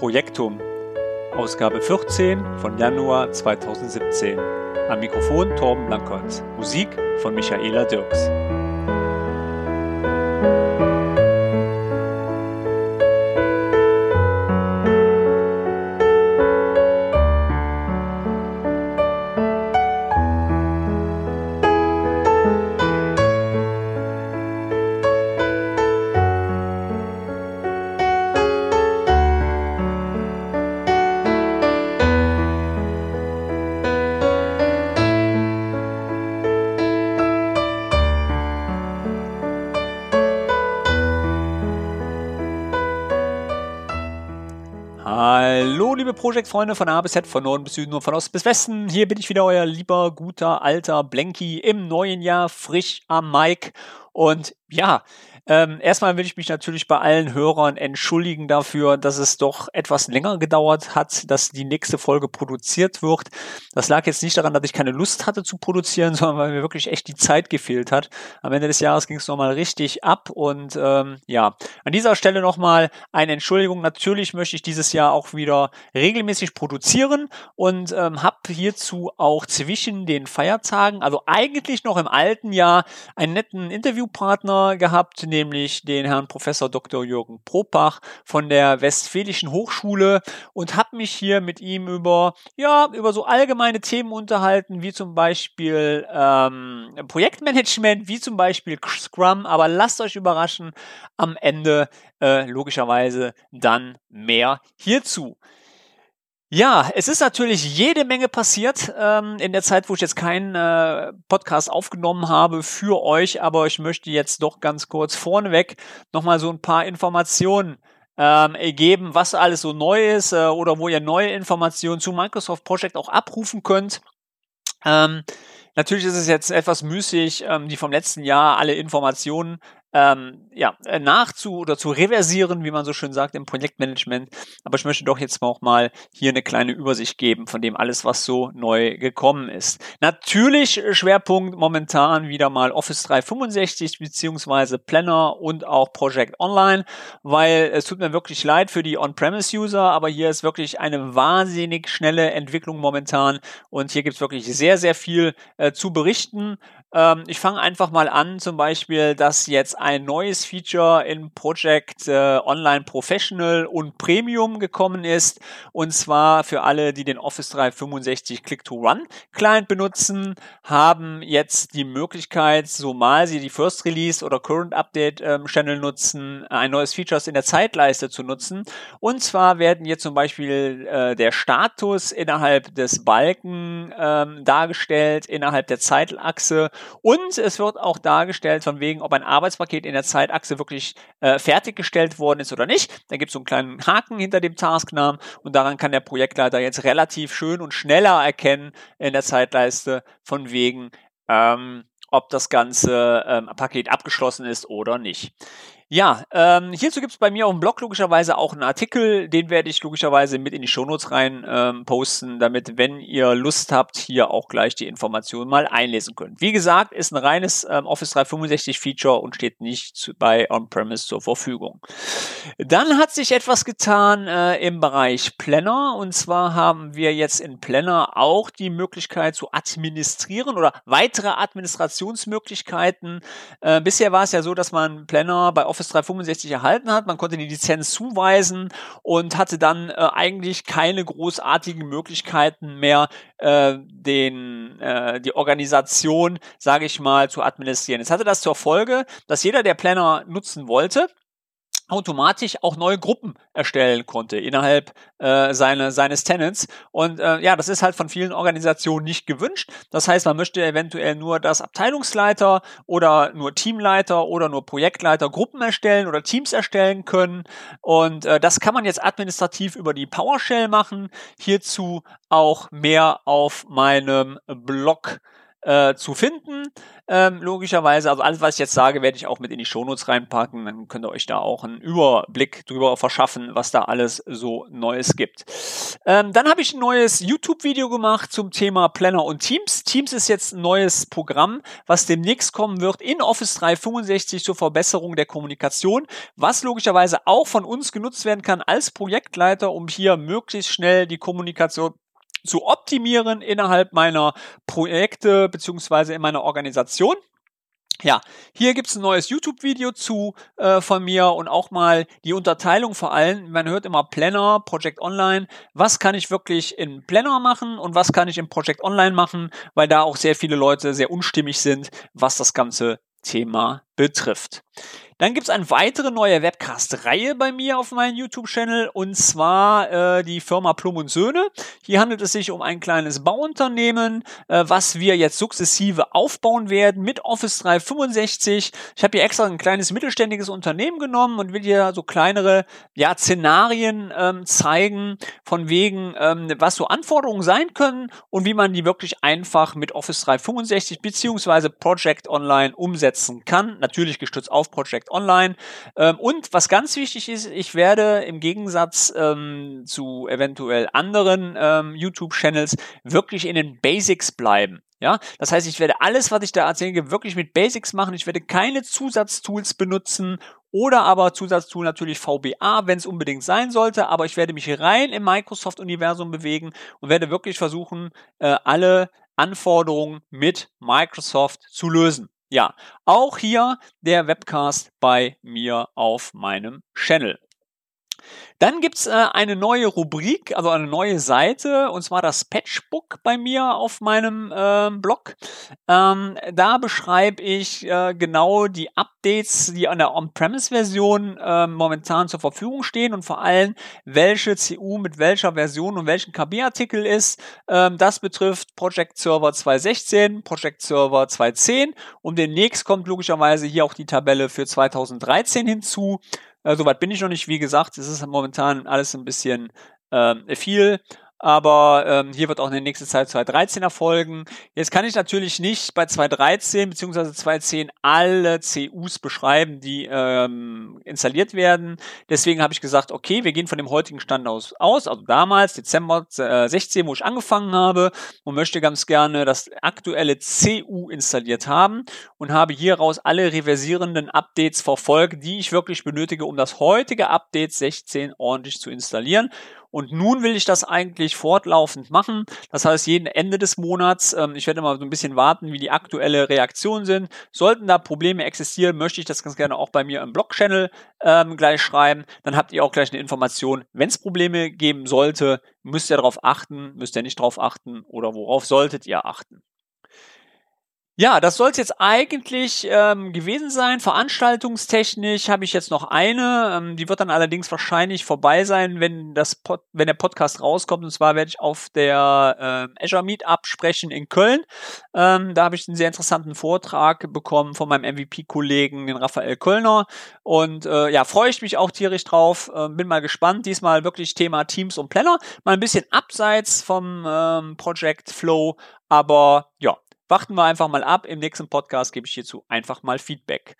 Projektum, Ausgabe 14 von Januar 2017. Am Mikrofon Torben Blankholz. Musik von Michaela Dirks. Project-Freunde von A bis Z, von Norden bis Süden und von Ost bis Westen. Hier bin ich wieder, euer lieber, guter, alter Blanky im neuen Jahr, frisch am Mic. Und ja, ähm, erstmal will ich mich natürlich bei allen Hörern entschuldigen dafür, dass es doch etwas länger gedauert hat, dass die nächste Folge produziert wird. Das lag jetzt nicht daran, dass ich keine Lust hatte zu produzieren, sondern weil mir wirklich echt die Zeit gefehlt hat. Am Ende des Jahres ging es nochmal richtig ab und ähm, ja, an dieser Stelle nochmal eine Entschuldigung. Natürlich möchte ich dieses Jahr auch wieder regelmäßig produzieren und ähm, habe hierzu auch zwischen den Feiertagen, also eigentlich noch im alten Jahr, einen netten Interviewpartner gehabt, nämlich den Herrn Professor Dr. Jürgen Propach von der Westfälischen Hochschule und habe mich hier mit ihm über, ja, über so allgemeine Themen unterhalten, wie zum Beispiel ähm, Projektmanagement, wie zum Beispiel Scrum, aber lasst euch überraschen, am Ende äh, logischerweise dann mehr hierzu. Ja, es ist natürlich jede Menge passiert ähm, in der Zeit, wo ich jetzt keinen äh, Podcast aufgenommen habe für euch, aber ich möchte jetzt doch ganz kurz vorneweg nochmal so ein paar Informationen ähm, geben, was alles so neu ist äh, oder wo ihr neue Informationen zu Microsoft Project auch abrufen könnt. Ähm, natürlich ist es jetzt etwas müßig, ähm, die vom letzten Jahr alle Informationen ähm, ja, äh, nachzu oder zu reversieren, wie man so schön sagt im Projektmanagement. Aber ich möchte doch jetzt auch mal hier eine kleine Übersicht geben von dem alles, was so neu gekommen ist. Natürlich Schwerpunkt momentan wieder mal Office 365 beziehungsweise Planner und auch Project Online, weil es tut mir wirklich leid für die On-Premise-User, aber hier ist wirklich eine wahnsinnig schnelle Entwicklung momentan und hier gibt es wirklich sehr, sehr viel äh, zu berichten. Ähm, ich fange einfach mal an, zum Beispiel, dass jetzt ein neues Feature in Project äh, Online Professional und Premium gekommen ist. Und zwar für alle, die den Office 365 Click-to-Run Client benutzen, haben jetzt die Möglichkeit, so mal sie die First Release oder Current Update ähm, Channel nutzen, ein neues Feature in der Zeitleiste zu nutzen. Und zwar werden jetzt zum Beispiel äh, der Status innerhalb des Balken ähm, dargestellt, innerhalb der Zeitachse und es wird auch dargestellt, von wegen, ob ein Arbeitspaket in der Zeitachse wirklich äh, fertiggestellt worden ist oder nicht. Da gibt es so einen kleinen Haken hinter dem Tasknamen und daran kann der Projektleiter jetzt relativ schön und schneller erkennen in der Zeitleiste, von wegen, ähm, ob das ganze ähm, Paket abgeschlossen ist oder nicht. Ja, ähm, hierzu gibt es bei mir auf dem Blog logischerweise auch einen Artikel, den werde ich logischerweise mit in die Shownotes rein ähm, posten, damit, wenn ihr Lust habt, hier auch gleich die Informationen mal einlesen könnt. Wie gesagt, ist ein reines ähm, Office 365 Feature und steht nicht zu, bei On-Premise zur Verfügung. Dann hat sich etwas getan äh, im Bereich Planner und zwar haben wir jetzt in Planner auch die Möglichkeit zu administrieren oder weitere Administrationsmöglichkeiten. Äh, bisher war es ja so, dass man Planner bei Office Office 365 erhalten hat. Man konnte die Lizenz zuweisen und hatte dann äh, eigentlich keine großartigen Möglichkeiten mehr, äh, den, äh, die Organisation, sage ich mal, zu administrieren. Es hatte das zur Folge, dass jeder, der Planner nutzen wollte, automatisch auch neue Gruppen erstellen konnte innerhalb äh, seine, seines Tenants. Und äh, ja, das ist halt von vielen Organisationen nicht gewünscht. Das heißt, man möchte eventuell nur, dass Abteilungsleiter oder nur Teamleiter oder nur Projektleiter Gruppen erstellen oder Teams erstellen können. Und äh, das kann man jetzt administrativ über die PowerShell machen. Hierzu auch mehr auf meinem Blog äh, zu finden. Ähm, logischerweise, also alles, was ich jetzt sage, werde ich auch mit in die Shownotes reinpacken. Dann könnt ihr euch da auch einen Überblick drüber verschaffen, was da alles so Neues gibt. Ähm, dann habe ich ein neues YouTube-Video gemacht zum Thema Planner und Teams. Teams ist jetzt ein neues Programm, was demnächst kommen wird in Office 365 zur Verbesserung der Kommunikation, was logischerweise auch von uns genutzt werden kann als Projektleiter, um hier möglichst schnell die Kommunikation zu optimieren innerhalb meiner Projekte beziehungsweise in meiner Organisation. Ja, hier gibt's ein neues YouTube-Video zu äh, von mir und auch mal die Unterteilung vor allem. Man hört immer Planner, Project Online. Was kann ich wirklich in Planner machen und was kann ich in Project Online machen, weil da auch sehr viele Leute sehr unstimmig sind, was das ganze Thema betrifft. Dann gibt es eine weitere neue Webcast-Reihe bei mir auf meinem YouTube-Channel und zwar äh, die Firma Plum und Söhne. Hier handelt es sich um ein kleines Bauunternehmen, äh, was wir jetzt sukzessive aufbauen werden mit Office 365. Ich habe hier extra ein kleines mittelständiges Unternehmen genommen und will hier so kleinere ja, Szenarien ähm, zeigen, von wegen, ähm, was so Anforderungen sein können und wie man die wirklich einfach mit Office 365 beziehungsweise Project Online umsetzen kann. Natürlich gestützt auf Project online. Ähm, und was ganz wichtig ist, ich werde im Gegensatz ähm, zu eventuell anderen ähm, YouTube-Channels wirklich in den Basics bleiben. Ja, das heißt, ich werde alles, was ich da erzähle, wirklich mit Basics machen. Ich werde keine Zusatztools benutzen oder aber Zusatztool natürlich VBA, wenn es unbedingt sein sollte. Aber ich werde mich rein im Microsoft-Universum bewegen und werde wirklich versuchen, äh, alle Anforderungen mit Microsoft zu lösen. Ja, auch hier der Webcast bei mir auf meinem Channel. Dann gibt's äh, eine neue Rubrik, also eine neue Seite, und zwar das Patchbook bei mir auf meinem äh, Blog. Ähm, da beschreibe ich äh, genau die Updates, die an der On-Premise-Version äh, momentan zur Verfügung stehen und vor allem, welche CU mit welcher Version und welchen KB-Artikel ist. Ähm, das betrifft Project Server 2.16, Project Server 2.10 und demnächst kommt logischerweise hier auch die Tabelle für 2013 hinzu. Äh, Soweit bin ich noch nicht. Wie gesagt, es ist momentan alles ein bisschen äh, viel aber ähm, hier wird auch in der nächsten Zeit 2.13 erfolgen. Jetzt kann ich natürlich nicht bei 2.13 bzw. 2.10 alle CUs beschreiben, die ähm, installiert werden. Deswegen habe ich gesagt, okay, wir gehen von dem heutigen Stand aus, aus also damals, Dezember äh, 16, wo ich angefangen habe und möchte ganz gerne das aktuelle CU installiert haben und habe hieraus alle reversierenden Updates verfolgt, die ich wirklich benötige, um das heutige Update 16 ordentlich zu installieren. Und nun will ich das eigentlich fortlaufend machen. Das heißt, jeden Ende des Monats, ähm, ich werde mal so ein bisschen warten, wie die aktuelle Reaktionen sind. Sollten da Probleme existieren, möchte ich das ganz gerne auch bei mir im Blog-Channel ähm, gleich schreiben. Dann habt ihr auch gleich eine Information. Wenn es Probleme geben sollte, müsst ihr darauf achten, müsst ihr nicht darauf achten oder worauf solltet ihr achten. Ja, das soll es jetzt eigentlich ähm, gewesen sein. Veranstaltungstechnisch habe ich jetzt noch eine. Ähm, die wird dann allerdings wahrscheinlich vorbei sein, wenn das Pod wenn der Podcast rauskommt. Und zwar werde ich auf der äh, Azure Meetup sprechen in Köln. Ähm, da habe ich einen sehr interessanten Vortrag bekommen von meinem MVP-Kollegen, den Raphael Kölner. Und äh, ja, freue ich mich auch tierisch drauf. Äh, bin mal gespannt. Diesmal wirklich Thema Teams und Planner. Mal ein bisschen abseits vom ähm, Project Flow. Aber ja, Warten wir einfach mal ab. Im nächsten Podcast gebe ich hierzu einfach mal Feedback.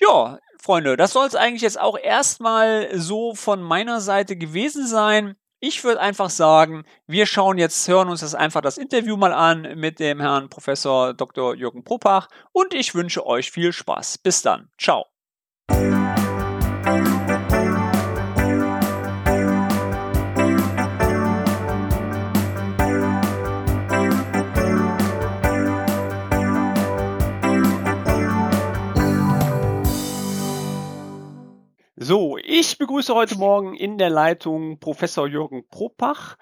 Ja, Freunde, das soll es eigentlich jetzt auch erstmal so von meiner Seite gewesen sein. Ich würde einfach sagen, wir schauen jetzt, hören uns das einfach das Interview mal an mit dem Herrn Professor Dr. Jürgen Propach und ich wünsche euch viel Spaß. Bis dann. Ciao. So, ich begrüße heute Morgen in der Leitung Professor Jürgen Propach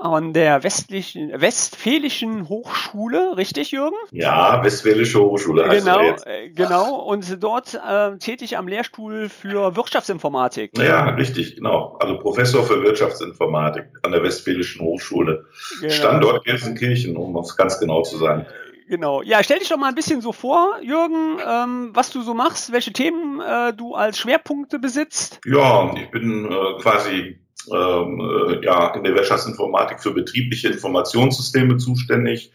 an der westlichen, Westfälischen Hochschule, richtig Jürgen? Ja, Westfälische Hochschule. Genau, äh, genau. Und dort äh, tätig am Lehrstuhl für Wirtschaftsinformatik. Ja, richtig, genau. Also Professor für Wirtschaftsinformatik an der Westfälischen Hochschule. Genau. Standort Gelsenkirchen, um es ganz genau zu sagen. Genau. Ja, stell dich doch mal ein bisschen so vor, Jürgen, ähm, was du so machst, welche Themen äh, du als Schwerpunkte besitzt. Ja, ich bin äh, quasi ähm, äh, ja, in der Wirtschaftsinformatik für betriebliche Informationssysteme zuständig.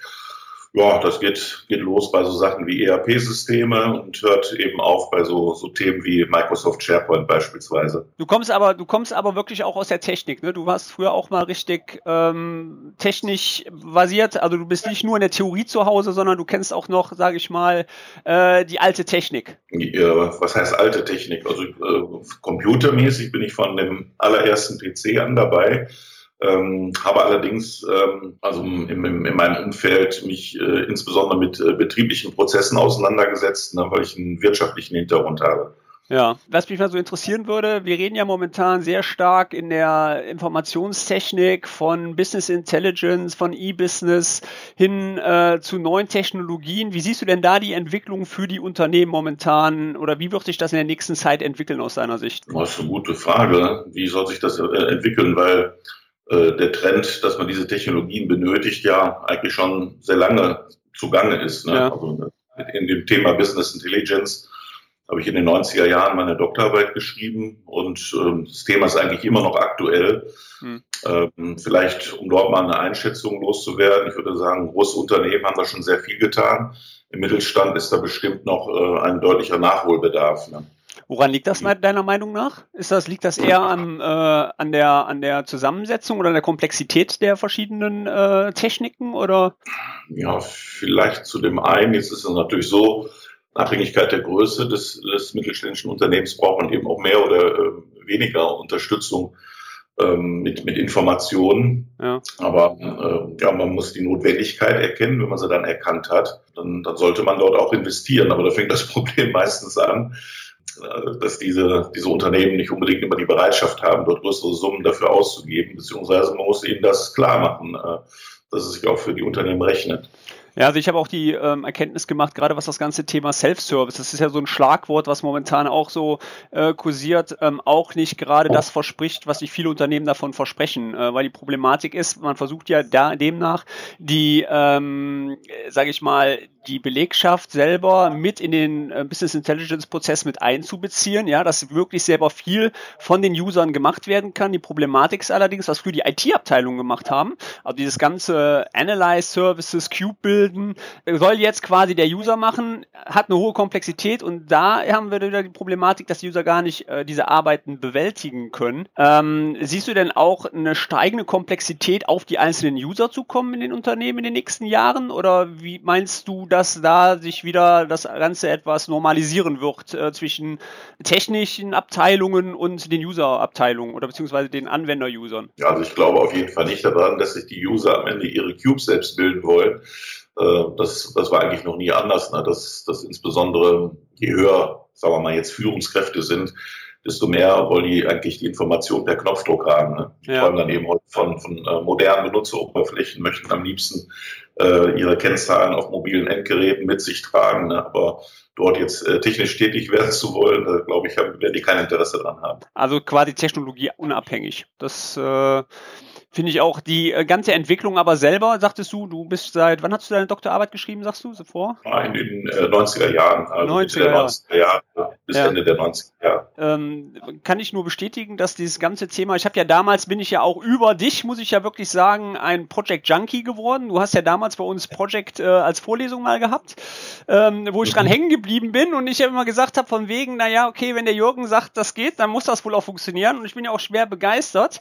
Ja, das geht, geht los bei so Sachen wie ERP-Systeme und hört eben auf bei so, so Themen wie Microsoft SharePoint beispielsweise. Du kommst aber, du kommst aber wirklich auch aus der Technik, ne? Du warst früher auch mal richtig ähm, technisch basiert. Also du bist nicht nur in der Theorie zu Hause, sondern du kennst auch noch, sage ich mal, äh, die alte Technik. Ja, was heißt alte Technik? Also äh, computermäßig bin ich von dem allerersten PC an dabei. Ähm, habe allerdings ähm, also im, im, in meinem Umfeld mich äh, insbesondere mit äh, betrieblichen Prozessen auseinandergesetzt, ne, weil ich einen wirtschaftlichen Hintergrund habe. Ja, was mich mal so interessieren würde, wir reden ja momentan sehr stark in der Informationstechnik von Business Intelligence, von E-Business hin äh, zu neuen Technologien. Wie siehst du denn da die Entwicklung für die Unternehmen momentan oder wie wird sich das in der nächsten Zeit entwickeln aus deiner Sicht? Das ist eine gute Frage. Wie soll sich das äh, entwickeln? Weil der Trend, dass man diese Technologien benötigt, ja eigentlich schon sehr lange zugange ist. Ne? Ja. Also in dem Thema Business Intelligence habe ich in den 90er Jahren meine Doktorarbeit geschrieben und ähm, das Thema ist eigentlich immer noch aktuell. Hm. Ähm, vielleicht, um dort mal eine Einschätzung loszuwerden, ich würde sagen, große Unternehmen haben da schon sehr viel getan. Im Mittelstand ist da bestimmt noch äh, ein deutlicher Nachholbedarf. Ne? Woran liegt das deiner Meinung nach? Ist das, liegt das eher an, äh, an, der, an der Zusammensetzung oder an der Komplexität der verschiedenen äh, Techniken? Oder? Ja, vielleicht zu dem einen. Jetzt ist es natürlich so, Abhängigkeit der Größe des, des mittelständischen Unternehmens braucht man eben auch mehr oder äh, weniger Unterstützung ähm, mit, mit Informationen. Ja. Aber äh, ja, man muss die Notwendigkeit erkennen. Wenn man sie dann erkannt hat, dann, dann sollte man dort auch investieren. Aber da fängt das Problem meistens an, dass diese, diese Unternehmen nicht unbedingt immer die Bereitschaft haben, dort größere Summen dafür auszugeben, beziehungsweise man muss ihnen das klar machen, äh, dass es sich auch für die Unternehmen rechnet. Ja, also ich habe auch die ähm, Erkenntnis gemacht, gerade was das ganze Thema Self-Service, das ist ja so ein Schlagwort, was momentan auch so äh, kursiert, ähm, auch nicht gerade das verspricht, was sich viele Unternehmen davon versprechen, äh, weil die Problematik ist, man versucht ja da demnach die, ähm, sage ich mal, die Belegschaft selber mit in den äh, Business Intelligence Prozess mit einzubeziehen, ja, dass wirklich selber viel von den Usern gemacht werden kann. Die Problematik ist allerdings, was für die IT-Abteilung gemacht haben, also dieses ganze Analyze Services, Cube bilden, soll jetzt quasi der User machen, hat eine hohe Komplexität und da haben wir wieder die Problematik, dass die User gar nicht äh, diese Arbeiten bewältigen können. Ähm, siehst du denn auch eine steigende Komplexität auf die einzelnen User zu kommen in den Unternehmen in den nächsten Jahren oder wie meinst du, dass da sich wieder das Ganze etwas normalisieren wird äh, zwischen technischen Abteilungen und den User-Abteilungen oder beziehungsweise den Anwender-Usern? Ja, also ich glaube auf jeden Fall nicht daran, dass sich die User am Ende ihre Cubes selbst bilden wollen. Äh, das, das war eigentlich noch nie anders, ne? dass, dass insbesondere je höher, sagen wir mal, jetzt Führungskräfte sind, desto mehr wollen die eigentlich die Information per Knopfdruck haben. Ne? Die ja. träumen dann eben von, von äh, modernen Benutzeroberflächen, möchten am liebsten äh, ihre Kennzahlen auf mobilen Endgeräten mit sich tragen. Ne? Aber dort jetzt äh, technisch tätig werden zu wollen, da glaube ich, werden die kein Interesse dran haben. Also quasi Technologie unabhängig. Das äh, finde ich auch die äh, ganze Entwicklung aber selber, sagtest du, du bist seit, wann hast du deine Doktorarbeit geschrieben, sagst du, so vor? In den äh, 90er Jahren, also 90er, 90er Jahre, bis ja. Ende der 90er Jahre. Ähm, kann ich nur bestätigen, dass dieses ganze Thema, ich habe ja damals, bin ich ja auch über dich, muss ich ja wirklich sagen, ein Project Junkie geworden. Du hast ja damals bei uns Project äh, als Vorlesung mal gehabt, ähm, wo ich mhm. dran hängen geblieben bin und ich ja immer gesagt habe, von wegen, naja, okay, wenn der Jürgen sagt, das geht, dann muss das wohl auch funktionieren und ich bin ja auch schwer begeistert.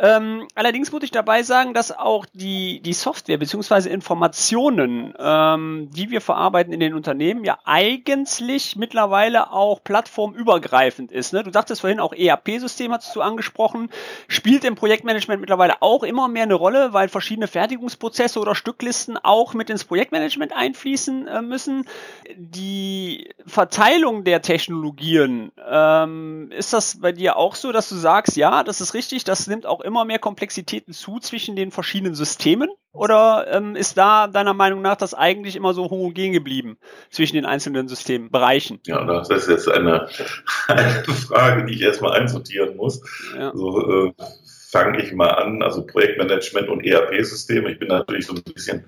Ähm, allerdings Allerdings muss ich dabei sagen, dass auch die, die Software bzw. Informationen, ähm, die wir verarbeiten in den Unternehmen, ja eigentlich mittlerweile auch plattformübergreifend ist. Ne? Du sagtest vorhin auch ERP-System hast du angesprochen, spielt im Projektmanagement mittlerweile auch immer mehr eine Rolle, weil verschiedene Fertigungsprozesse oder Stücklisten auch mit ins Projektmanagement einfließen äh, müssen. Die Verteilung der Technologien, ähm, ist das bei dir auch so, dass du sagst, ja, das ist richtig, das nimmt auch immer mehr Komplexität Parallelitäten zu zwischen den verschiedenen Systemen? Oder ähm, ist da deiner Meinung nach das eigentlich immer so homogen geblieben zwischen den einzelnen Systembereichen? Ja, das ist jetzt eine, eine Frage, die ich erstmal einsortieren muss. Ja. So, äh, fange ich mal an, also Projektmanagement und ERP-Systeme. Ich bin natürlich so ein bisschen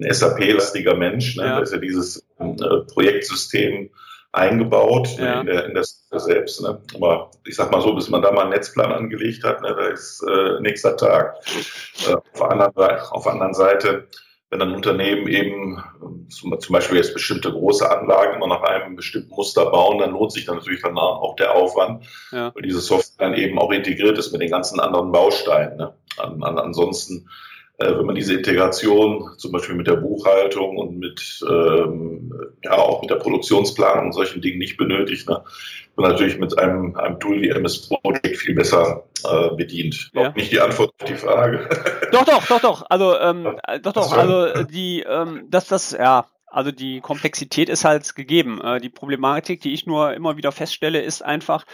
ein SAP-lastiger Mensch. Ne? Ja. Da ist ja dieses äh, Projektsystem eingebaut ja. in, der, in der selbst. Ne? Aber ich sag mal so, bis man da mal einen Netzplan angelegt hat, ne, da ist äh, nächster Tag. Äh, auf, der anderen, auf der anderen Seite wenn ein Unternehmen eben zum, zum, Beispiel jetzt bestimmte große Anlagen immer nach einem bestimmten Muster bauen, dann lohnt sich dann natürlich dann auch der Aufwand, ja. weil diese Software dann eben auch integriert ist mit den ganzen anderen Bausteinen. Ne? An, an, ansonsten wenn man diese Integration zum Beispiel mit der Buchhaltung und mit ähm, ja auch mit der Produktionsplanung und solchen Dingen nicht benötigt, ne, man natürlich mit einem, einem Tool wie MS Project viel besser äh, bedient. Ja. Nicht die Antwort auf die Frage. Doch, doch, doch, doch. Also ähm, doch, doch. Also die, ähm, das, das, ja, also die Komplexität ist halt gegeben. Äh, die Problematik, die ich nur immer wieder feststelle, ist einfach,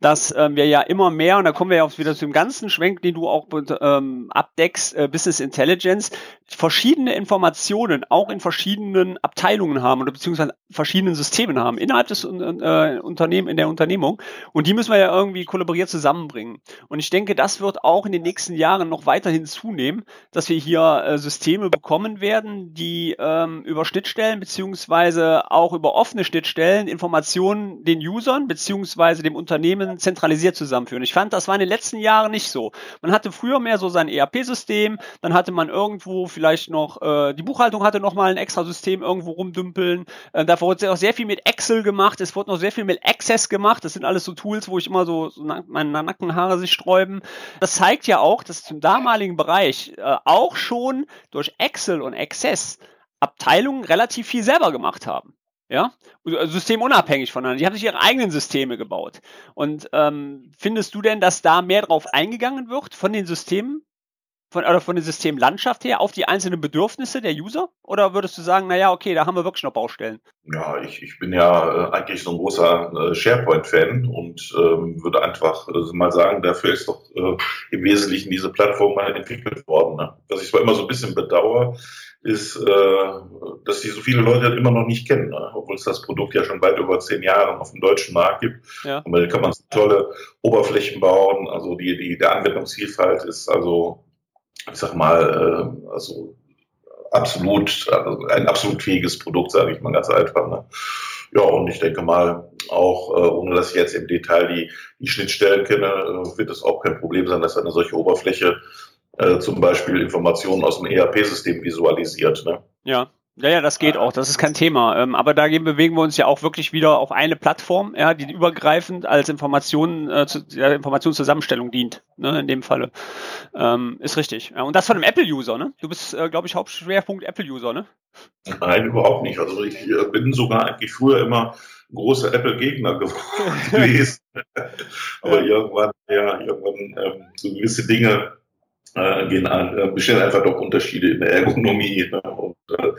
dass ähm, wir ja immer mehr, und da kommen wir ja auch wieder zu dem ganzen Schwenk, den du auch ähm, abdeckst, äh, Business Intelligence, verschiedene Informationen auch in verschiedenen Abteilungen haben oder beziehungsweise verschiedenen Systemen haben innerhalb des äh, in der Unternehmung. Und die müssen wir ja irgendwie kollaboriert zusammenbringen. Und ich denke, das wird auch in den nächsten Jahren noch weiterhin zunehmen, dass wir hier äh, Systeme bekommen werden, die ähm, über Schnittstellen Schnittstellen beziehungsweise auch über offene Schnittstellen Informationen den Usern beziehungsweise dem Unternehmen zentralisiert zusammenführen. Ich fand, das war in den letzten Jahren nicht so. Man hatte früher mehr so sein ERP-System, dann hatte man irgendwo vielleicht noch, äh, die Buchhaltung hatte noch mal ein extra System irgendwo rumdümpeln. Äh, da wurde auch sehr viel mit Excel gemacht, es wurde noch sehr viel mit Access gemacht. Das sind alles so Tools, wo ich immer so, so meine Nackenhaare sich sträuben. Das zeigt ja auch, dass zum damaligen Bereich äh, auch schon durch Excel und Access Abteilungen relativ viel selber gemacht haben. Ja, systemunabhängig voneinander. Die haben sich ihre eigenen Systeme gebaut. Und ähm, findest du denn, dass da mehr drauf eingegangen wird von den Systemen? von, oder von der Systemlandschaft her auf die einzelnen Bedürfnisse der User? Oder würdest du sagen, naja, okay, da haben wir wirklich noch Baustellen? Ja, ich, ich bin ja äh, eigentlich so ein großer äh, SharePoint-Fan und ähm, würde einfach äh, mal sagen, dafür ist doch äh, im Wesentlichen diese Plattform mal entwickelt worden. Ne? Was ich zwar immer so ein bisschen bedauere, ist, äh, dass die so viele Leute immer noch nicht kennen, ne? obwohl es das Produkt ja schon weit über zehn Jahre auf dem deutschen Markt gibt. Ja. Und da kann man so tolle Oberflächen bauen. Also die, die, der Anwendungsvielfalt ist also ich sag mal, äh, also absolut, also ein absolut fähiges Produkt, sage ich mal ganz einfach. Ne? Ja, und ich denke mal, auch äh, ohne dass ich jetzt im Detail die, die Schnittstellen kenne, äh, wird es auch kein Problem sein, dass eine solche Oberfläche äh, zum Beispiel Informationen aus dem ERP-System visualisiert. Ne? Ja. Ja, ja, das geht auch, das ist kein Thema. Ähm, aber da bewegen wir uns ja auch wirklich wieder auf eine Plattform, ja, die übergreifend als Information, äh, zu, ja, Informationszusammenstellung dient, ne, in dem Falle. Ähm, ist richtig. Ja, und das von einem Apple-User, ne? Du bist, äh, glaube ich, Hauptschwerpunkt Apple-User, ne? Nein, überhaupt nicht. Also ich äh, bin sogar eigentlich früher immer großer Apple-Gegner gewesen. aber irgendwann, ja, irgendwann ähm, so gewisse Dinge äh, gehen an, äh, bestehen einfach doch Unterschiede in der Ergonomie. Ne? Und äh,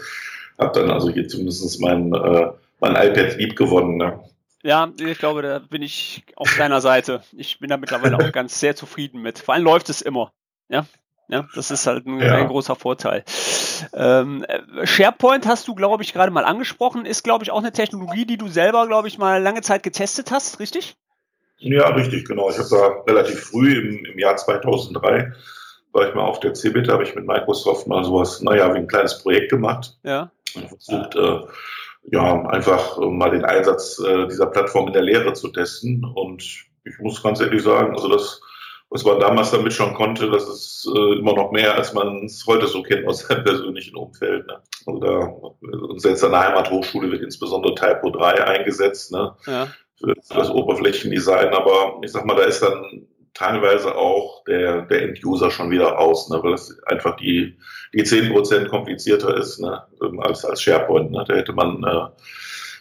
habe dann also hier zumindest mein, äh, mein iPad lieb gewonnen. Ne? Ja, ich glaube, da bin ich auf deiner Seite. Ich bin da mittlerweile auch ganz sehr zufrieden mit. Vor allem läuft es immer. Ja, ja, das ist halt ein, ja. ein großer Vorteil. Ähm, SharePoint hast du, glaube ich, gerade mal angesprochen, ist, glaube ich, auch eine Technologie, die du selber, glaube ich, mal lange Zeit getestet hast, richtig? Ja, richtig, genau. Ich habe da relativ früh im, im Jahr 2003 war ich mal auf der CeBIT, habe ich mit Microsoft mal sowas, naja, wie ein kleines Projekt gemacht. Ja. Und versucht, äh, ja, einfach äh, mal den Einsatz äh, dieser Plattform in der Lehre zu testen. Und ich muss ganz ehrlich sagen, also das, was man damals damit schon konnte, das ist äh, immer noch mehr, als man es heute so kennt aus seinem persönlichen Umfeld. Ne? Also da, uns jetzt an der Heimathochschule wird insbesondere Typo 3 eingesetzt, ne? Ja. Für das Oberflächendesign, aber ich sag mal, da ist dann teilweise auch der, der End-User schon wieder raus, ne, weil es einfach die, die 10% komplizierter ist ne, als, als SharePoint. Ne. Da hätte man äh,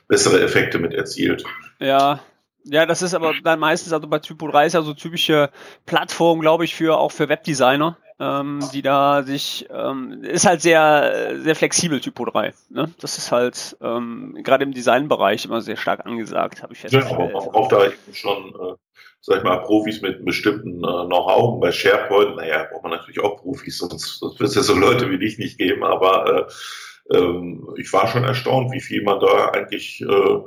bessere Effekte mit erzielt. Ja, ja, das ist aber dann meistens, also bei Typo 3 ist ja so typische Plattform, glaube ich, für auch für Webdesigner, ähm, die da sich, ähm, ist halt sehr, sehr flexibel, Typo 3. Ne? Das ist halt ähm, gerade im Designbereich immer sehr stark angesagt, habe ich festgestellt. Ja, auch, auch da schon äh, sag ich mal, Profis mit einem bestimmten äh, Know-how. Bei SharePoint, naja, braucht man natürlich auch Profis, sonst, sonst wird es ja so Leute wie dich nicht geben, aber äh, äh, ich war schon erstaunt, wie viel man da eigentlich, äh,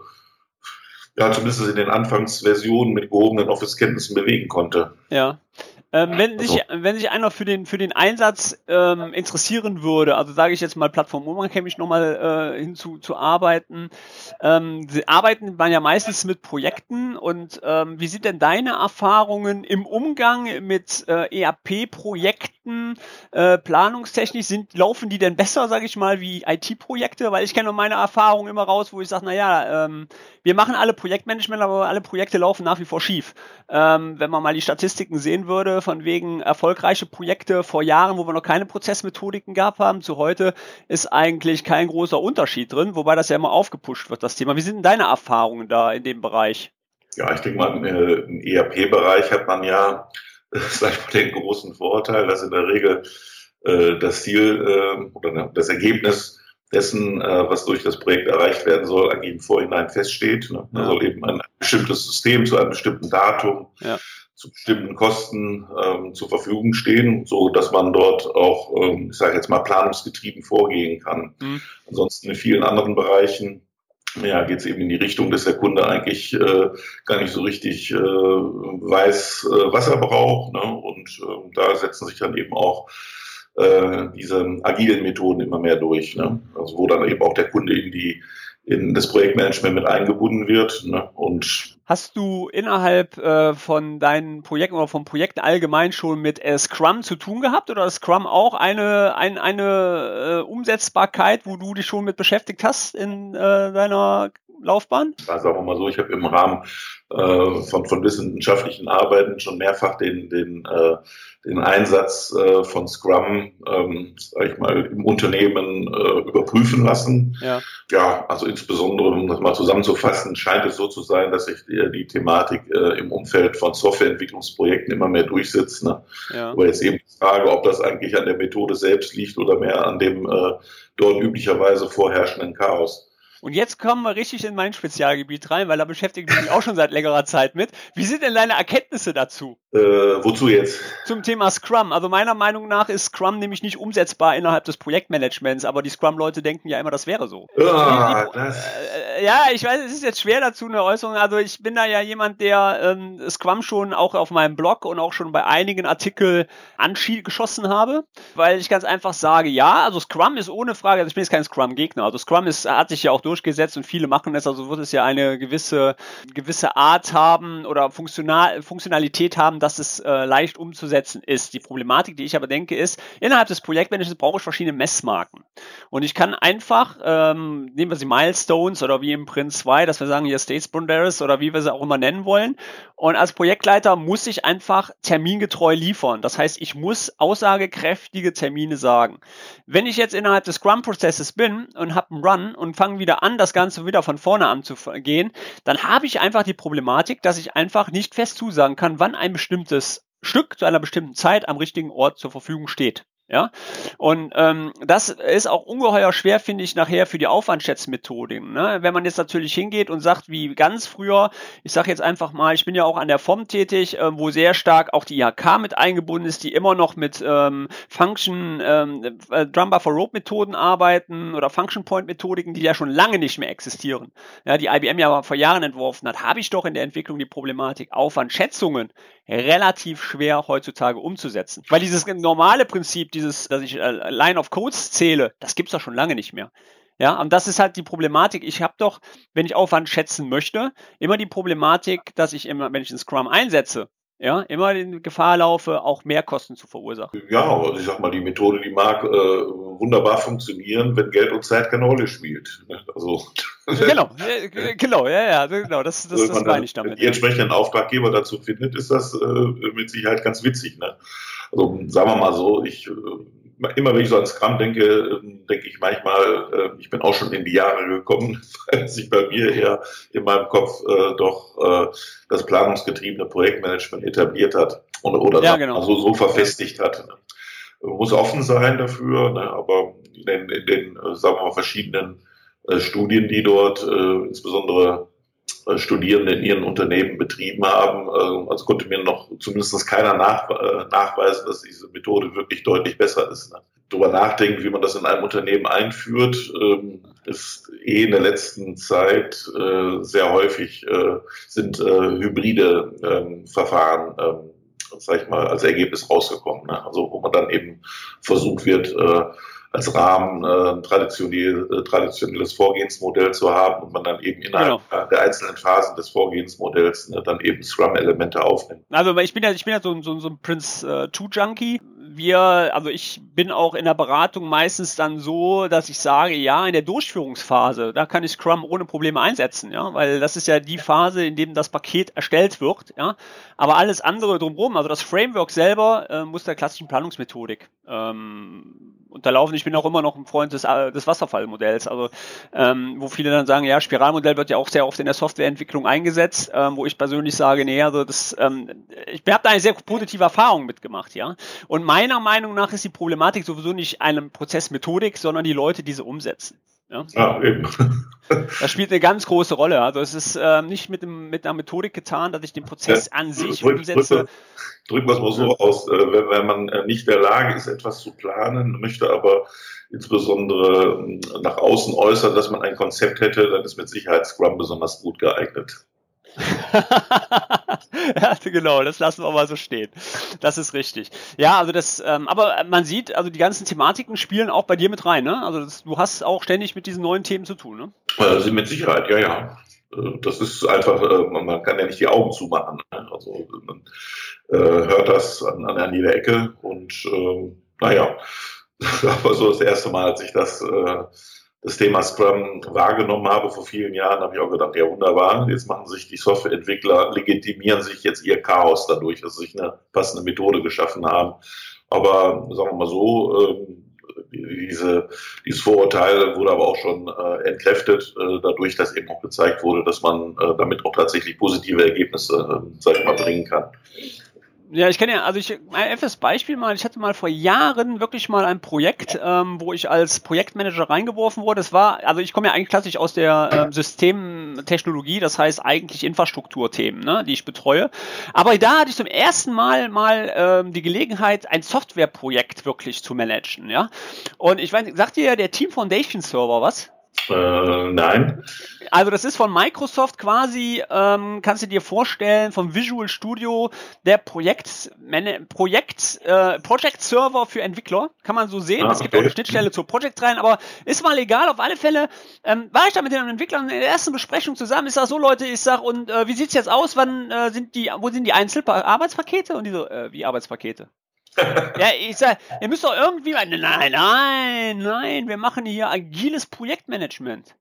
ja, zumindest in den Anfangsversionen mit gehobenen Office-Kenntnissen bewegen konnte. Ja. Ähm, wenn, also. sich, wenn sich einer für den, für den Einsatz ähm, interessieren würde, also sage ich jetzt mal Plattform unabhängig nochmal äh, hinzu zu arbeiten, ähm, sie arbeiten man ja meistens mit Projekten und ähm, wie sind denn deine Erfahrungen im Umgang mit äh, ERP-Projekten Projekten, äh, planungstechnisch, sind, laufen die denn besser, sage ich mal, wie IT-Projekte? Weil ich kenne meine Erfahrung immer raus, wo ich sage, naja, ähm, wir machen alle Projektmanagement, aber alle Projekte laufen nach wie vor schief. Ähm, wenn man mal die Statistiken sehen würde, von wegen erfolgreiche Projekte vor Jahren, wo wir noch keine Prozessmethodiken gehabt haben, zu heute ist eigentlich kein großer Unterschied drin, wobei das ja immer aufgepusht wird, das Thema. Wie sind denn deine Erfahrungen da in dem Bereich? Ja, ich denke mal, im ERP-Bereich hat man ja, sag ich mal, den großen Vorteil, dass in der Regel äh, das Ziel äh, oder das Ergebnis dessen, äh, was durch das Projekt erreicht werden soll, eigentlich im Vorhinein feststeht. Ne? Da ja. soll eben ein bestimmtes System zu einem bestimmten Datum, ja. zu bestimmten Kosten ähm, zur Verfügung stehen, so dass man dort auch, ähm, ich sage jetzt mal, planungsgetrieben vorgehen kann. Mhm. Ansonsten in vielen anderen Bereichen ja, geht es eben in die Richtung, dass der Kunde eigentlich äh, gar nicht so richtig äh, weiß, äh, was er braucht. Ne? Und äh, da setzen sich dann eben auch äh, diese agilen Methoden immer mehr durch. Ne? Also wo dann eben auch der Kunde in die in das Projektmanagement mit eingebunden wird. Ne? Und Hast du innerhalb äh, von deinen Projekten oder vom Projekt allgemein schon mit äh, Scrum zu tun gehabt oder ist Scrum auch eine, ein, eine äh, Umsetzbarkeit, wo du dich schon mit beschäftigt hast in äh, deiner Laufbahn? Also sagen wir mal so, ich habe im Rahmen äh, von, von wissenschaftlichen Arbeiten schon mehrfach den, den, äh, den Einsatz äh, von Scrum, ähm, sag ich mal, im Unternehmen äh, überprüfen lassen. Ja. ja, also insbesondere, um das mal zusammenzufassen, scheint es so zu sein, dass sich die, die Thematik äh, im Umfeld von Softwareentwicklungsprojekten immer mehr durchsetzt. Ne? Ja. Aber jetzt eben die Frage, ob das eigentlich an der Methode selbst liegt oder mehr an dem äh, dort üblicherweise vorherrschenden Chaos. Und jetzt kommen wir richtig in mein Spezialgebiet rein, weil da beschäftige ich mich auch schon seit längerer Zeit mit. Wie sind denn deine Erkenntnisse dazu? Äh, wozu jetzt? Zum Thema Scrum. Also meiner Meinung nach ist Scrum nämlich nicht umsetzbar innerhalb des Projektmanagements, aber die Scrum-Leute denken ja immer, das wäre so. Ja, das äh, ja, ich weiß, es ist jetzt schwer dazu eine Äußerung. Also ich bin da ja jemand, der ähm, Scrum schon auch auf meinem Blog und auch schon bei einigen Artikeln angeschossen habe, weil ich ganz einfach sage, ja, also Scrum ist ohne Frage, also ich bin jetzt kein Scrum-Gegner, also Scrum ist, hat sich ja auch durch durchgesetzt und viele machen es, also wird es ja eine gewisse, gewisse Art haben oder Funktional, Funktionalität haben, dass es äh, leicht umzusetzen ist. Die Problematik, die ich aber denke, ist, innerhalb des Projektmanagements brauche ich verschiedene Messmarken. Und ich kann einfach, ähm, nehmen wir sie Milestones oder wie im Print 2, dass wir sagen hier States Boundaries oder wie wir sie auch immer nennen wollen. Und als Projektleiter muss ich einfach termingetreu liefern. Das heißt, ich muss aussagekräftige Termine sagen. Wenn ich jetzt innerhalb des Scrum-Prozesses bin und habe einen Run und fange wieder an, das Ganze wieder von vorne anzugehen, dann habe ich einfach die Problematik, dass ich einfach nicht fest zusagen kann, wann ein bestimmtes Stück zu einer bestimmten Zeit am richtigen Ort zur Verfügung steht. Ja, und ähm, das ist auch ungeheuer schwer, finde ich, nachher für die Aufwandschätzmethodik. Ne? Wenn man jetzt natürlich hingeht und sagt, wie ganz früher, ich sage jetzt einfach mal, ich bin ja auch an der FOM tätig, äh, wo sehr stark auch die IHK mit eingebunden ist, die immer noch mit ähm, Function, ähm, äh, Drum Buffer Rope Methoden arbeiten oder Function Point Methodiken, die ja schon lange nicht mehr existieren. Ja, die IBM ja vor Jahren entworfen hat, habe ich doch in der Entwicklung die Problematik Aufwandschätzungen relativ schwer heutzutage umzusetzen. Weil dieses normale Prinzip, dieses, dass ich äh, Line of Codes zähle, das gibt's doch schon lange nicht mehr. Ja, und das ist halt die Problematik. Ich habe doch, wenn ich Aufwand schätzen möchte, immer die Problematik, dass ich immer, wenn ich einen Scrum einsetze, ja, immer in Gefahr laufe, auch mehr Kosten zu verursachen. Ja, also ich sag mal, die Methode, die mag äh, wunderbar funktionieren, wenn Geld und Zeit keine Rolle spielt. Ne? Also genau, genau, ja, ja, genau, das, das, das meine ich damit. Wenn die entsprechenden Auftraggeber dazu findet, ist das äh, mit Sicherheit ganz witzig. Ne? Also sagen wir mal so, ich äh, immer wenn ich so an Scrum denke, ähm, denke ich manchmal, äh, ich bin auch schon in die Jahre gekommen, weil sich bei mir eher in meinem Kopf äh, doch äh, das planungsgetriebene Projektmanagement etabliert hat und, oder ja, genau. also so verfestigt hat. Man muss offen sein dafür, ne, aber in den, in den, sagen wir mal, verschiedenen Studien, die dort insbesondere äh, Studierende in ihren Unternehmen betrieben haben. Ähm, also konnte mir noch zumindest keiner äh, nachweisen, dass diese Methode wirklich deutlich besser ist. Darüber nachdenken, wie man das in einem Unternehmen einführt, ähm, ist eh in der letzten Zeit äh, sehr häufig sind hybride ähm, Verfahren sag ich mal, als Ergebnis rausgekommen. Ne? Also wo man dann eben versucht wird, als Rahmen äh, ein traditionell, äh, traditionelles Vorgehensmodell zu haben und man dann eben innerhalb genau. der einzelnen Phasen des Vorgehensmodells ne, dann eben Scrum-Elemente aufnimmt. Also ich bin ja, ich bin ja so, so, so ein Prince 2 äh, Junkie wir, also ich bin auch in der Beratung meistens dann so, dass ich sage, ja, in der Durchführungsphase, da kann ich Scrum ohne Probleme einsetzen, ja, weil das ist ja die Phase, in dem das Paket erstellt wird, ja. Aber alles andere drumherum, also das Framework selber, äh, muss der klassischen Planungsmethodik ähm, unterlaufen. Ich bin auch immer noch ein Freund des, äh, des Wasserfallmodells, also ähm, wo viele dann sagen, ja, Spiralmodell wird ja auch sehr oft in der Softwareentwicklung eingesetzt, ähm, wo ich persönlich sage, nee, also das, ähm, ich habe da eine sehr positive Erfahrung mitgemacht, ja. Und meiner Meinung nach ist die Problematik sowieso nicht eine Prozessmethodik, sondern die Leute, die sie umsetzen. Ja, ja eben. Das spielt eine ganz große Rolle. Also es ist äh, nicht mit, dem, mit einer Methodik getan, dass ich den Prozess ja, an sich drück, umsetze. Drücken wir es mal so aus, äh, wenn, wenn, man äh, nicht in der Lage ist, etwas zu planen, möchte aber insbesondere ähm, nach außen äußern, dass man ein Konzept hätte, dann ist mit Sicherheit Scrum besonders gut geeignet. ja, genau, das lassen wir mal so stehen. Das ist richtig. Ja, also das, ähm, aber man sieht, also die ganzen Thematiken spielen auch bei dir mit rein, ne? Also das, du hast auch ständig mit diesen neuen Themen zu tun, ne? Also mit Sicherheit, ja, ja. Äh, das ist einfach, äh, man kann ja nicht die Augen zumachen. Ne? Also man äh, hört das an, an jeder Ecke und äh, naja, aber so das erste Mal, als ich das äh, das Thema Scrum wahrgenommen habe vor vielen Jahren, habe ich auch gedacht, ja wunderbar, jetzt machen sich die Softwareentwickler, legitimieren sich jetzt ihr Chaos dadurch, dass sie sich eine passende Methode geschaffen haben. Aber sagen wir mal so, ähm, diese, dieses Vorurteil wurde aber auch schon äh, entkräftet, äh, dadurch, dass eben auch gezeigt wurde, dass man äh, damit auch tatsächlich positive Ergebnisse, sag ich mal, bringen kann. Ja, ich kenne ja, also ich, ein einfaches Beispiel mal, ich hatte mal vor Jahren wirklich mal ein Projekt, ähm, wo ich als Projektmanager reingeworfen wurde. Das war, also ich komme ja eigentlich klassisch aus der ähm, Systemtechnologie, das heißt eigentlich Infrastrukturthemen, ne, die ich betreue. Aber da hatte ich zum ersten Mal mal ähm, die Gelegenheit, ein Softwareprojekt wirklich zu managen, ja. Und ich weiß, sagt dir ja der Team Foundation Server was? Äh, nein. Also das ist von Microsoft quasi, ähm, kannst du dir vorstellen, vom Visual Studio der Projekt, Projekt, äh, Project Server für Entwickler, kann man so sehen. Ah, es gibt okay. auch eine Schnittstelle zur Project rein, aber ist mal egal. Auf alle Fälle ähm, war ich da mit den Entwicklern in der ersten Besprechung zusammen. Ich sag so, Leute, ich sag, und äh, wie sieht's jetzt aus? Wann äh, sind die, wo sind die Einzelarbeitspakete? Und die so, äh, wie Arbeitspakete? Ja, ich sag, ihr müsst doch irgendwie, nein, nein, nein, wir machen hier agiles Projektmanagement.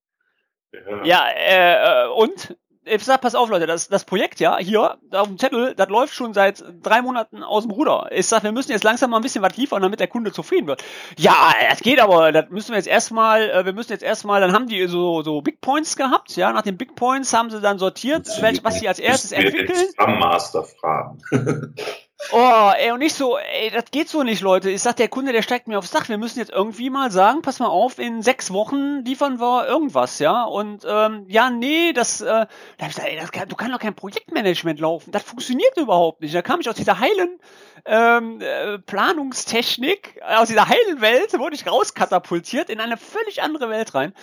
Ja, ja äh, und? Ich sag, pass auf, Leute, das, das Projekt ja hier auf dem Zettel, das läuft schon seit drei Monaten aus dem Ruder. Ich sag, wir müssen jetzt langsam mal ein bisschen was liefern, damit der Kunde zufrieden wird. Ja, das geht aber, das müssen wir jetzt erstmal, äh, wir müssen jetzt erstmal, dann haben die so, so Big Points gehabt, ja, nach den Big Points haben sie dann sortiert, welch, was sie als erstes entwickeln. Master fragen. Oh, ey, und nicht so, ey, das geht so nicht, Leute. Ich sag, der Kunde, der steigt mir aufs Dach. Wir müssen jetzt irgendwie mal sagen, pass mal auf, in sechs Wochen liefern wir irgendwas, ja. Und ähm, ja, nee, das, äh, da hab ich gesagt, ey, das kann, du kannst doch kein Projektmanagement laufen. Das funktioniert überhaupt nicht. Da kam ich aus dieser heilen ähm, äh, Planungstechnik, aus dieser heilen Welt, wurde ich rauskatapultiert in eine völlig andere Welt rein.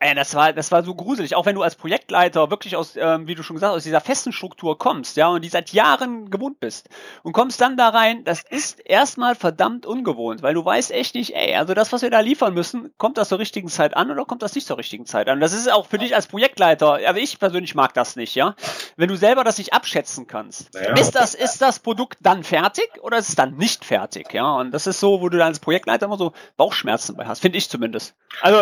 Ey, das war, das war so gruselig. Auch wenn du als Projektleiter wirklich aus, ähm, wie du schon gesagt hast, aus dieser festen Struktur kommst, ja, und die seit Jahren gewohnt bist und kommst dann da rein, das ist erstmal verdammt ungewohnt, weil du weißt echt nicht, ey, also das, was wir da liefern müssen, kommt das zur richtigen Zeit an oder kommt das nicht zur richtigen Zeit an? Das ist auch für dich als Projektleiter, also ich persönlich mag das nicht, ja. Wenn du selber das nicht abschätzen kannst. Naja. Ist das, ist das Produkt dann fertig oder ist es dann nicht fertig, ja? Und das ist so, wo du dann als Projektleiter immer so Bauchschmerzen bei hast, finde ich zumindest. Also,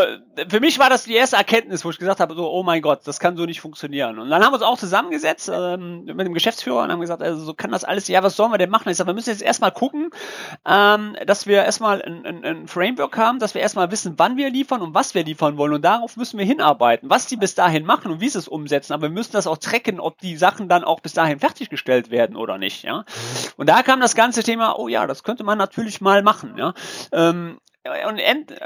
für mich war das die erste Erkenntnis, wo ich gesagt habe, so, oh mein Gott, das kann so nicht funktionieren. Und dann haben wir uns auch zusammengesetzt ähm, mit dem Geschäftsführer und haben gesagt, also so kann das alles, ja, was sollen wir denn machen? Ich sage, wir müssen jetzt erstmal gucken, ähm, dass wir erstmal ein, ein, ein Framework haben, dass wir erstmal wissen, wann wir liefern und was wir liefern wollen. Und darauf müssen wir hinarbeiten, was die bis dahin machen und wie sie es umsetzen. Aber wir müssen das auch tracken, ob die Sachen dann auch bis dahin fertiggestellt werden oder nicht. Ja? Und da kam das ganze Thema, oh ja, das könnte man natürlich mal machen. Ja? Ähm, und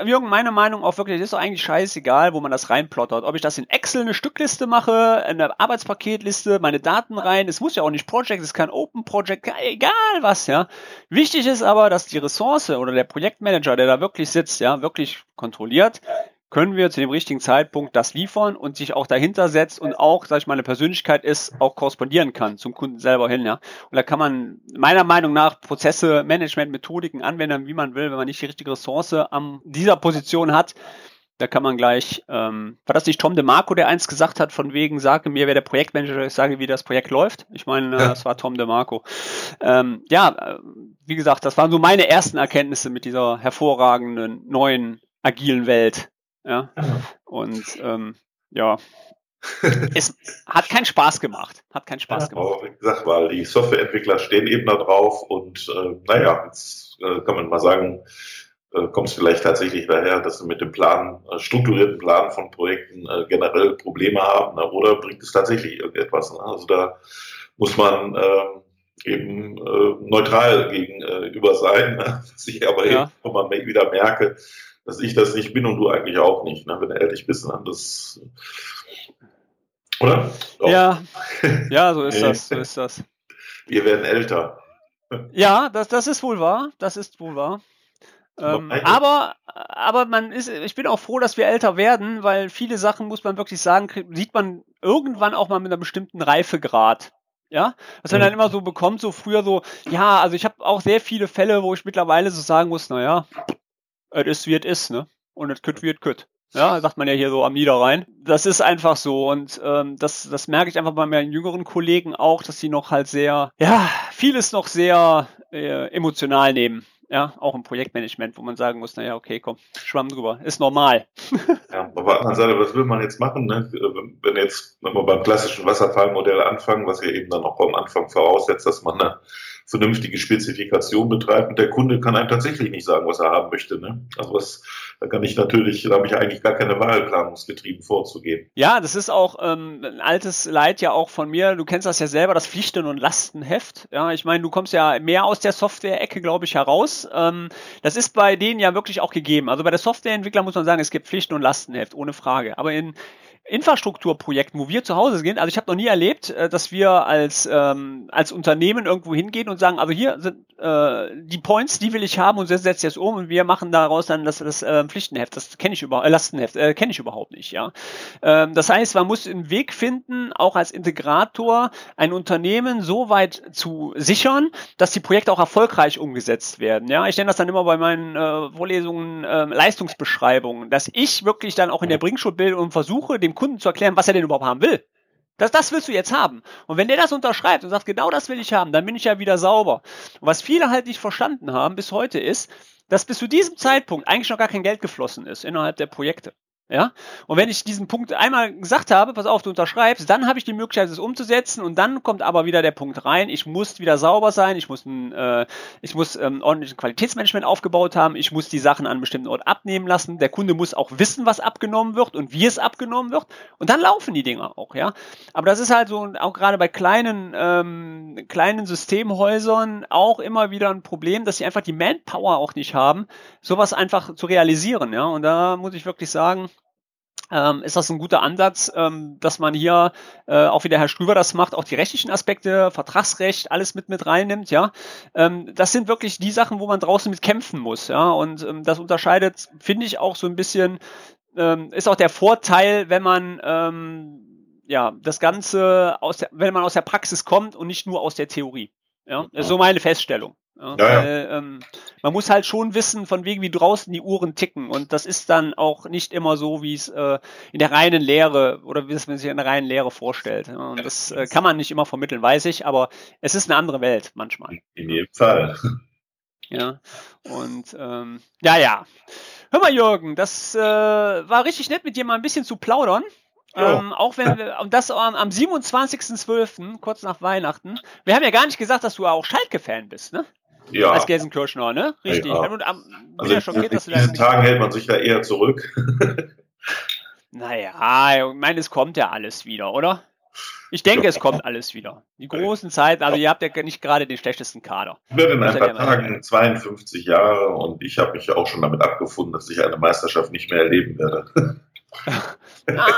Jürgen, meine Meinung auch wirklich, ist doch eigentlich scheißegal, wo man das reinplottert. Ob ich das in Excel eine Stückliste mache, eine Arbeitspaketliste, meine Daten rein, es muss ja auch nicht Project, es kann Open Project, egal was, ja. Wichtig ist aber, dass die Ressource oder der Projektmanager, der da wirklich sitzt, ja, wirklich kontrolliert, können wir zu dem richtigen Zeitpunkt das liefern und sich auch dahinter setzt und auch, sag ich mal, eine Persönlichkeit ist, auch korrespondieren kann zum Kunden selber hin, ja. Und da kann man meiner Meinung nach Prozesse, Management, Methodiken anwenden, wie man will, wenn man nicht die richtige Ressource an dieser Position hat, Da kann man gleich, ähm, war das nicht Tom DeMarco, der eins gesagt hat, von wegen, sage mir, wer der Projektmanager ist, sage, wie das Projekt läuft? Ich meine, ja. das war Tom DeMarco. Ähm, ja, äh, wie gesagt, das waren so meine ersten Erkenntnisse mit dieser hervorragenden, neuen, agilen Welt. Ja. Und ähm, ja, es hat keinen Spaß gemacht. Hat keinen Spaß ja, gemacht. wie gesagt, weil die Softwareentwickler stehen eben da drauf und äh, naja, jetzt äh, kann man mal sagen, äh, kommt es vielleicht tatsächlich daher, dass sie mit dem Plan, äh, strukturierten Plan von Projekten äh, generell Probleme haben, ne? oder bringt es tatsächlich irgendetwas? Ne? Also da muss man äh, eben äh, neutral gegenüber sein, ne? was ich aber ja. eben mal wieder merke, dass ich das nicht bin und du eigentlich auch nicht, ne? wenn du ehrlich bist. Ne? Das, oder? Doch. Ja, ja, so ist das, so ist das. Wir werden älter. Ja, das, das ist wohl wahr. Das ist wohl wahr. Ähm, aber, aber man ist, ich bin auch froh, dass wir älter werden, weil viele Sachen, muss man wirklich sagen, sieht man irgendwann auch mal mit einem bestimmten Reifegrad. Ja, was man mhm. dann immer so bekommt, so früher so, ja, also ich habe auch sehr viele Fälle, wo ich mittlerweile so sagen muss, naja, es ist wie es ist, ne? Und es kütt wie es kütt. Ja, sagt man ja hier so am Niederrhein. Das ist einfach so und ähm, das, das merke ich einfach bei meinen jüngeren Kollegen auch, dass sie noch halt sehr, ja, vieles noch sehr äh, emotional nehmen ja, auch im Projektmanagement, wo man sagen muss, naja, okay, komm, schwamm drüber, ist normal. ja, auf der anderen Seite, was will man jetzt machen, ne? wenn jetzt, wenn wir beim klassischen Wasserfallmodell anfangen, was ja eben dann auch am Anfang voraussetzt, dass man eine vernünftige Spezifikation betreibt und der Kunde kann einem tatsächlich nicht sagen, was er haben möchte. Ne? Also was, da kann ich natürlich, da habe ich eigentlich gar keine Wahl, planungsgetrieben vorzugehen. Ja, das ist auch ähm, ein altes Leid ja auch von mir. Du kennst das ja selber, das Pflichten- und Lastenheft. Ja, ich meine, du kommst ja mehr aus der Software-Ecke, glaube ich, heraus. Ähm, das ist bei denen ja wirklich auch gegeben. Also bei der Softwareentwickler muss man sagen, es gibt Pflichten- und Lastenheft, ohne Frage. Aber in Infrastrukturprojekten, wo wir zu Hause gehen, also ich habe noch nie erlebt, äh, dass wir als, ähm, als Unternehmen irgendwo hingehen und sagen, also hier sind äh, die Points, die will ich haben und setzt jetzt um und wir machen daraus dann das, das äh, Pflichtenheft, das kenne ich über äh, Lastenheft, äh, kenne ich überhaupt nicht, ja. Ähm, das heißt, man muss einen Weg finden, auch als Integrator ein Unternehmen so weit zu sichern, dass die Projekte auch erfolgreich umgesetzt werden. Ja, ich nenne das dann immer bei meinen äh, Vorlesungen äh, Leistungsbeschreibungen, dass ich wirklich dann auch in der Bringschule bilde und versuche, dem Kunden zu erklären, was er denn überhaupt haben will. Das, das willst du jetzt haben. Und wenn der das unterschreibt und sagt, genau das will ich haben, dann bin ich ja wieder sauber. Und was viele halt nicht verstanden haben bis heute ist, dass bis zu diesem Zeitpunkt eigentlich noch gar kein Geld geflossen ist innerhalb der Projekte. Ja? Und wenn ich diesen Punkt einmal gesagt habe, pass auf, du unterschreibst, dann habe ich die Möglichkeit, es umzusetzen und dann kommt aber wieder der Punkt rein, ich muss wieder sauber sein, ich muss ein, äh, ich muss ähm, ordentliches Qualitätsmanagement aufgebaut haben, ich muss die Sachen an einem bestimmten Ort abnehmen lassen, der Kunde muss auch wissen, was abgenommen wird und wie es abgenommen wird und dann laufen die Dinger auch, ja. Aber das ist halt so, auch gerade bei kleinen, ähm, kleinen Systemhäusern auch immer wieder ein Problem, dass sie einfach die Manpower auch nicht haben, sowas einfach zu realisieren, ja. Und da muss ich wirklich sagen, ähm, ist das ein guter Ansatz, ähm, dass man hier, äh, auch wie der Herr Strüber das macht, auch die rechtlichen Aspekte, Vertragsrecht, alles mit mit reinnimmt, ja. Ähm, das sind wirklich die Sachen, wo man draußen mit kämpfen muss, ja. Und ähm, das unterscheidet, finde ich, auch so ein bisschen, ähm, ist auch der Vorteil, wenn man ähm, ja das Ganze aus der, wenn man aus der Praxis kommt und nicht nur aus der Theorie. Ja, das ist so meine Feststellung. Ja, ja, weil, ähm, man muss halt schon wissen, von wegen, wie draußen die Uhren ticken. Und das ist dann auch nicht immer so, wie es äh, in der reinen Lehre oder wie es man sich in der reinen Lehre vorstellt. Und das äh, kann man nicht immer vermitteln, weiß ich, aber es ist eine andere Welt manchmal. In jedem Fall. Ja, und ähm, ja, ja. Hör mal, Jürgen, das äh, war richtig nett, mit dir mal ein bisschen zu plaudern. Ähm, auch wenn wir, und das am, am 27.12., kurz nach Weihnachten. Wir haben ja gar nicht gesagt, dass du auch Schalke-Fan bist, ne? Ja. Als Gelsenkirchener, ne? Richtig. Ja. Und am, also ja schockiert, in diesen Tagen hält man sich ja eher zurück. naja, ich meine, es kommt ja alles wieder, oder? Ich denke, ja. es kommt alles wieder. Die großen Zeiten, also ihr habt ja nicht gerade den schlechtesten Kader. Ich werde in ein paar Tagen 52 Jahre und ich habe mich auch schon damit abgefunden, dass ich eine Meisterschaft nicht mehr erleben werde. Ah,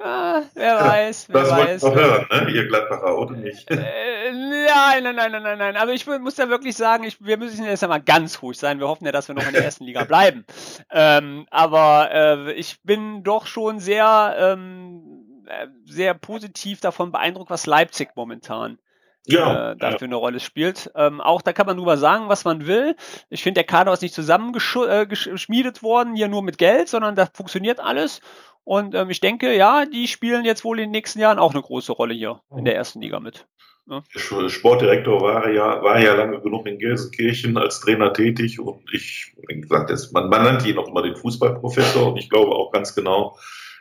ah, wer weiß, wer das weiß. Das hören, ne? ihr Gladbacher, oder nicht? Äh, nein, nein, nein, nein, nein, Also ich muss ja wirklich sagen, ich, wir müssen jetzt einmal ganz ruhig sein. Wir hoffen ja, dass wir noch in der ersten Liga bleiben. Ähm, aber äh, ich bin doch schon sehr, ähm, äh, sehr positiv davon beeindruckt, was Leipzig momentan ja, äh, dafür ja. eine Rolle spielt. Ähm, auch da kann man drüber sagen, was man will. Ich finde, der Kader ist nicht zusammengeschmiedet äh, worden, hier nur mit Geld, sondern da funktioniert alles. Und ähm, ich denke, ja, die spielen jetzt wohl in den nächsten Jahren auch eine große Rolle hier in der ersten Liga mit. Ja. Der Sportdirektor war ja, war ja lange genug in Gelsenkirchen als Trainer tätig und ich, wie gesagt, man, man nannte ihn auch immer den Fußballprofessor und ich glaube auch ganz genau,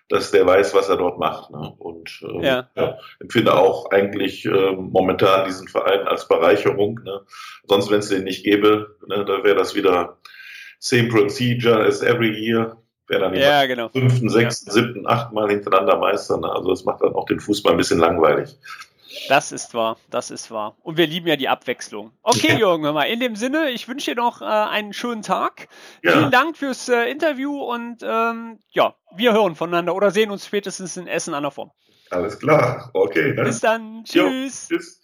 dass der weiß, was er dort macht. Ne? Und ähm, ja. Ja, empfinde auch eigentlich äh, momentan diesen Verein als Bereicherung. Ne? Sonst, wenn es den nicht gäbe, ne, da wäre das wieder same procedure as every year. Wäre dann ja, genau. fünften, sechsten, ja. siebten, achten Mal hintereinander Meister. Ne? Also das macht dann auch den Fußball ein bisschen langweilig. Das ist wahr, das ist wahr. Und wir lieben ja die Abwechslung. Okay, ja. Jürgen, hör mal, in dem Sinne, ich wünsche dir noch äh, einen schönen Tag. Ja. Vielen Dank fürs äh, Interview und ähm, ja, wir hören voneinander oder sehen uns spätestens in Essen an der Form. Alles klar, okay. Ne? Bis dann, tschüss. Jo, tschüss.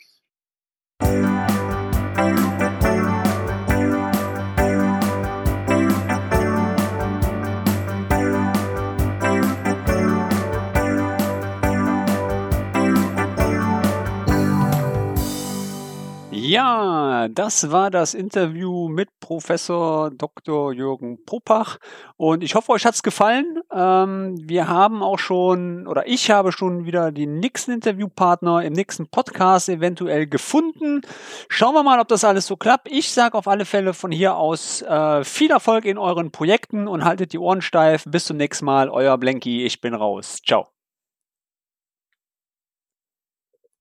Ja, das war das Interview mit Professor Dr. Jürgen Propach und ich hoffe, euch hat's gefallen. Ähm, wir haben auch schon oder ich habe schon wieder den nächsten Interviewpartner im nächsten Podcast eventuell gefunden. Schauen wir mal, ob das alles so klappt. Ich sage auf alle Fälle von hier aus äh, viel Erfolg in euren Projekten und haltet die Ohren steif. Bis zum nächsten Mal, euer Blenky. Ich bin raus. Ciao.